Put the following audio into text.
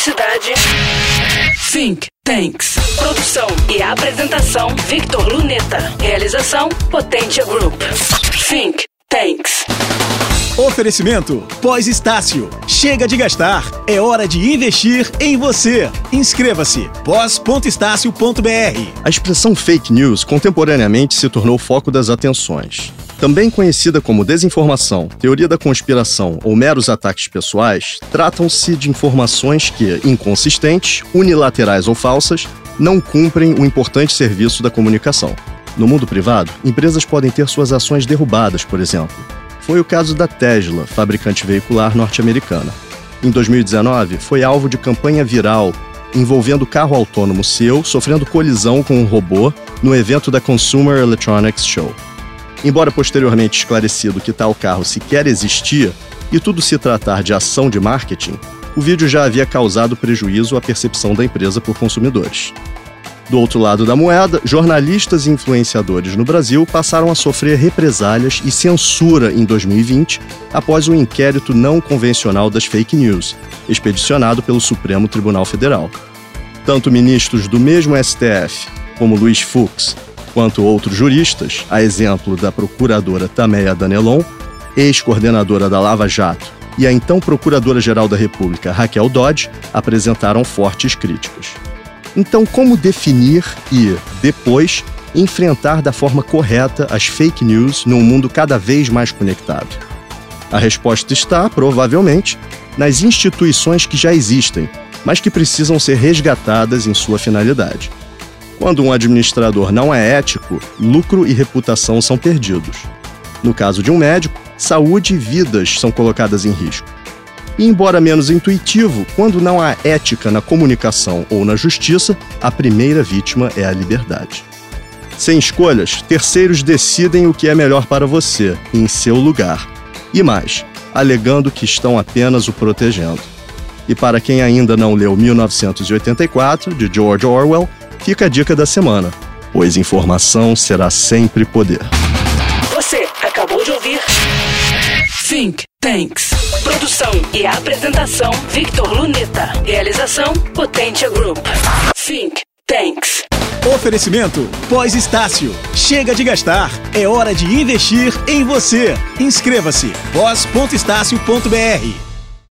Periodicidade. Think Tanks. Produção e apresentação Victor Luneta. Realização Potência Group. Think Tanks. Oferecimento Pós-Estácio. Chega de gastar. É hora de investir em você. Inscreva-se. pós.estácio.br. A expressão fake news contemporaneamente se tornou foco das atenções. Também conhecida como desinformação, teoria da conspiração ou meros ataques pessoais, tratam-se de informações que, inconsistentes, unilaterais ou falsas, não cumprem o importante serviço da comunicação. No mundo privado, empresas podem ter suas ações derrubadas, por exemplo. Foi o caso da Tesla, fabricante veicular norte-americana. Em 2019, foi alvo de campanha viral envolvendo carro autônomo seu sofrendo colisão com um robô no evento da Consumer Electronics Show. Embora posteriormente esclarecido que tal carro sequer existia e tudo se tratar de ação de marketing, o vídeo já havia causado prejuízo à percepção da empresa por consumidores. Do outro lado da moeda, jornalistas e influenciadores no Brasil passaram a sofrer represálias e censura em 2020 após um inquérito não convencional das fake news, expedicionado pelo Supremo Tribunal Federal. Tanto ministros do mesmo STF, como Luiz Fux, quanto outros juristas, a exemplo da procuradora Tameia Danelon, ex-coordenadora da Lava Jato, e a então Procuradora-Geral da República, Raquel Dodge, apresentaram fortes críticas. Então, como definir e, depois, enfrentar da forma correta as fake news num mundo cada vez mais conectado? A resposta está, provavelmente, nas instituições que já existem, mas que precisam ser resgatadas em sua finalidade. Quando um administrador não é ético, lucro e reputação são perdidos. No caso de um médico, saúde e vidas são colocadas em risco. E, embora menos intuitivo, quando não há ética na comunicação ou na justiça, a primeira vítima é a liberdade. Sem escolhas, terceiros decidem o que é melhor para você, em seu lugar. E mais, alegando que estão apenas o protegendo. E para quem ainda não leu 1984, de George Orwell, fica a dica da semana, pois informação será sempre poder. Você acabou de ouvir Think Tanks. Produção e apresentação Victor Luneta. Realização Potência Group. Think Tanks. Oferecimento Pós-Estácio. Chega de gastar. É hora de investir em você. Inscreva-se. pós.estácio.br.